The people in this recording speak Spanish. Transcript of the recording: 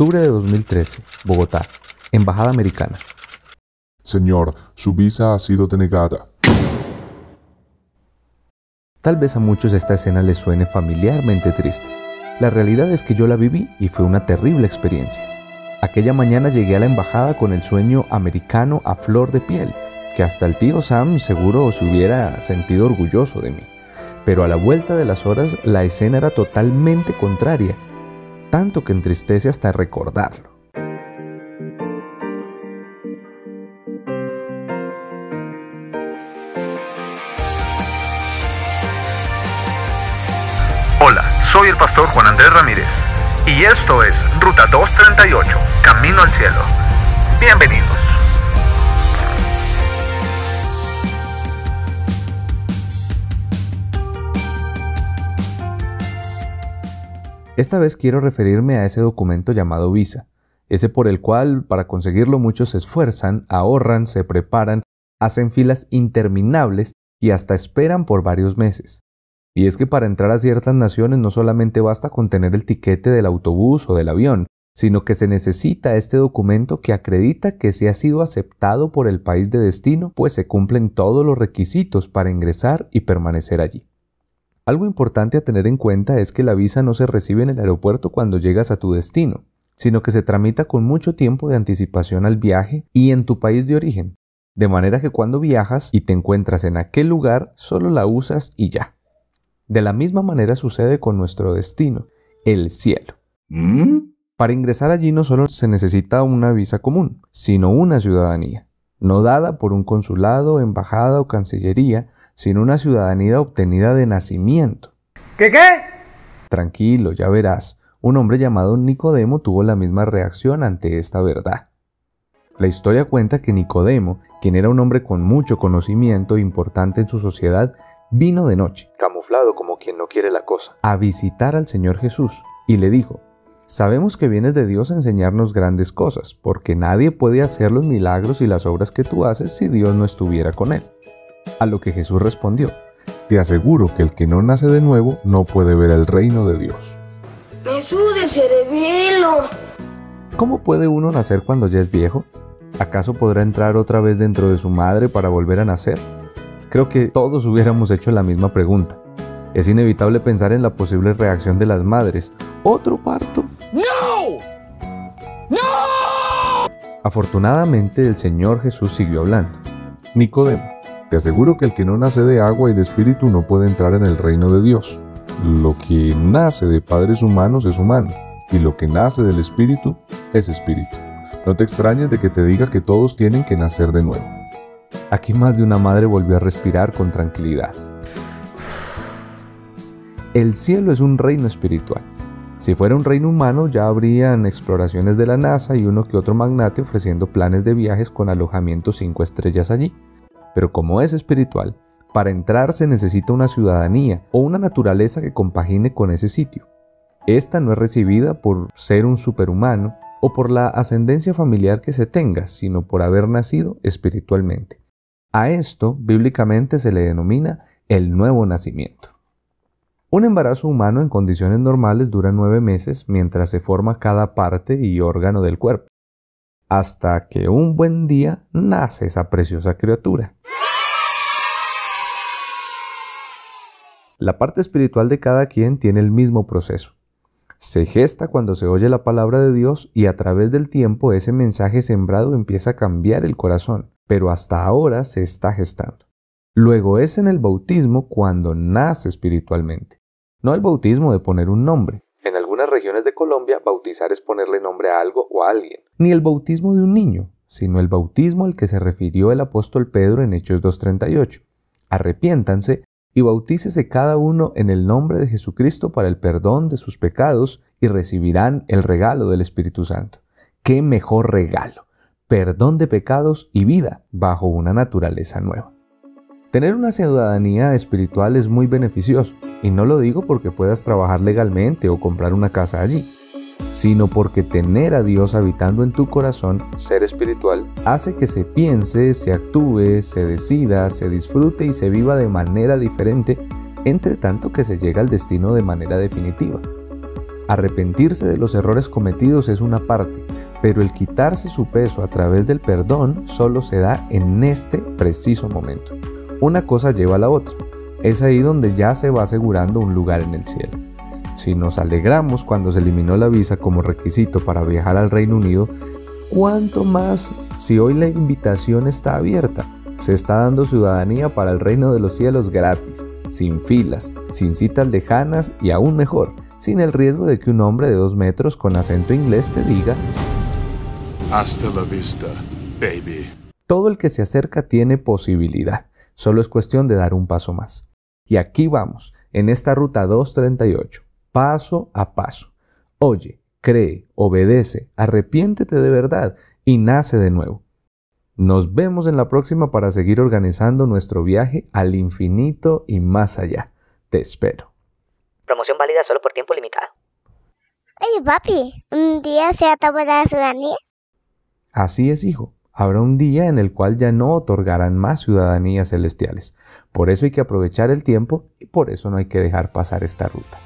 Octubre de 2013, Bogotá, Embajada Americana. Señor, su visa ha sido denegada. Tal vez a muchos esta escena les suene familiarmente triste. La realidad es que yo la viví y fue una terrible experiencia. Aquella mañana llegué a la embajada con el sueño americano a flor de piel, que hasta el tío Sam seguro se hubiera sentido orgulloso de mí. Pero a la vuelta de las horas la escena era totalmente contraria, tanto que entristece hasta recordarlo. Hola, soy el pastor Juan Andrés Ramírez y esto es Ruta 238, Camino al Cielo. Bienvenidos. Esta vez quiero referirme a ese documento llamado visa, ese por el cual para conseguirlo muchos se esfuerzan, ahorran, se preparan, hacen filas interminables y hasta esperan por varios meses. Y es que para entrar a ciertas naciones no solamente basta con tener el tiquete del autobús o del avión, sino que se necesita este documento que acredita que se ha sido aceptado por el país de destino, pues se cumplen todos los requisitos para ingresar y permanecer allí. Algo importante a tener en cuenta es que la visa no se recibe en el aeropuerto cuando llegas a tu destino, sino que se tramita con mucho tiempo de anticipación al viaje y en tu país de origen, de manera que cuando viajas y te encuentras en aquel lugar solo la usas y ya. De la misma manera sucede con nuestro destino, el cielo. ¿Mm? Para ingresar allí no solo se necesita una visa común, sino una ciudadanía, no dada por un consulado, embajada o cancillería, sino una ciudadanía obtenida de nacimiento. ¿Qué qué? Tranquilo, ya verás, un hombre llamado Nicodemo tuvo la misma reacción ante esta verdad. La historia cuenta que Nicodemo, quien era un hombre con mucho conocimiento e importante en su sociedad, vino de noche, camuflado como quien no quiere la cosa, a visitar al Señor Jesús y le dijo, Sabemos que vienes de Dios a enseñarnos grandes cosas, porque nadie puede hacer los milagros y las obras que tú haces si Dios no estuviera con él. A lo que Jesús respondió, Te aseguro que el que no nace de nuevo no puede ver el reino de Dios. Me sude el cerebelo. ¿Cómo puede uno nacer cuando ya es viejo? ¿Acaso podrá entrar otra vez dentro de su madre para volver a nacer? Creo que todos hubiéramos hecho la misma pregunta. Es inevitable pensar en la posible reacción de las madres. ¿Otro parto? Afortunadamente el Señor Jesús siguió hablando. Nicodemo, te aseguro que el que no nace de agua y de espíritu no puede entrar en el reino de Dios. Lo que nace de padres humanos es humano, y lo que nace del espíritu es espíritu. No te extrañes de que te diga que todos tienen que nacer de nuevo. Aquí más de una madre volvió a respirar con tranquilidad. El cielo es un reino espiritual. Si fuera un reino humano ya habrían exploraciones de la NASA y uno que otro magnate ofreciendo planes de viajes con alojamiento 5 estrellas allí. Pero como es espiritual, para entrar se necesita una ciudadanía o una naturaleza que compagine con ese sitio. Esta no es recibida por ser un superhumano o por la ascendencia familiar que se tenga, sino por haber nacido espiritualmente. A esto bíblicamente se le denomina el nuevo nacimiento. Un embarazo humano en condiciones normales dura nueve meses mientras se forma cada parte y órgano del cuerpo, hasta que un buen día nace esa preciosa criatura. La parte espiritual de cada quien tiene el mismo proceso. Se gesta cuando se oye la palabra de Dios y a través del tiempo ese mensaje sembrado empieza a cambiar el corazón, pero hasta ahora se está gestando. Luego es en el bautismo cuando nace espiritualmente. No el bautismo de poner un nombre. En algunas regiones de Colombia, bautizar es ponerle nombre a algo o a alguien. Ni el bautismo de un niño, sino el bautismo al que se refirió el apóstol Pedro en Hechos 2.38. Arrepiéntanse y bautícese cada uno en el nombre de Jesucristo para el perdón de sus pecados y recibirán el regalo del Espíritu Santo. ¡Qué mejor regalo! Perdón de pecados y vida bajo una naturaleza nueva. Tener una ciudadanía espiritual es muy beneficioso, y no lo digo porque puedas trabajar legalmente o comprar una casa allí, sino porque tener a Dios habitando en tu corazón, ser espiritual, hace que se piense, se actúe, se decida, se disfrute y se viva de manera diferente, entre tanto que se llega al destino de manera definitiva. Arrepentirse de los errores cometidos es una parte, pero el quitarse su peso a través del perdón solo se da en este preciso momento. Una cosa lleva a la otra. Es ahí donde ya se va asegurando un lugar en el cielo. Si nos alegramos cuando se eliminó la visa como requisito para viajar al Reino Unido, ¿cuánto más si hoy la invitación está abierta? Se está dando ciudadanía para el reino de los cielos gratis, sin filas, sin citas lejanas y aún mejor, sin el riesgo de que un hombre de dos metros con acento inglés te diga Hasta la vista, baby. Todo el que se acerca tiene posibilidad, solo es cuestión de dar un paso más. Y aquí vamos, en esta ruta 238, paso a paso. Oye, cree, obedece, arrepiéntete de verdad y nace de nuevo. Nos vemos en la próxima para seguir organizando nuestro viaje al infinito y más allá. Te espero. Promoción válida solo por tiempo limitado. Oye, papi, ¿un día se acabó la ciudadanía? Así es, hijo. Habrá un día en el cual ya no otorgarán más ciudadanías celestiales. Por eso hay que aprovechar el tiempo y por eso no hay que dejar pasar esta ruta.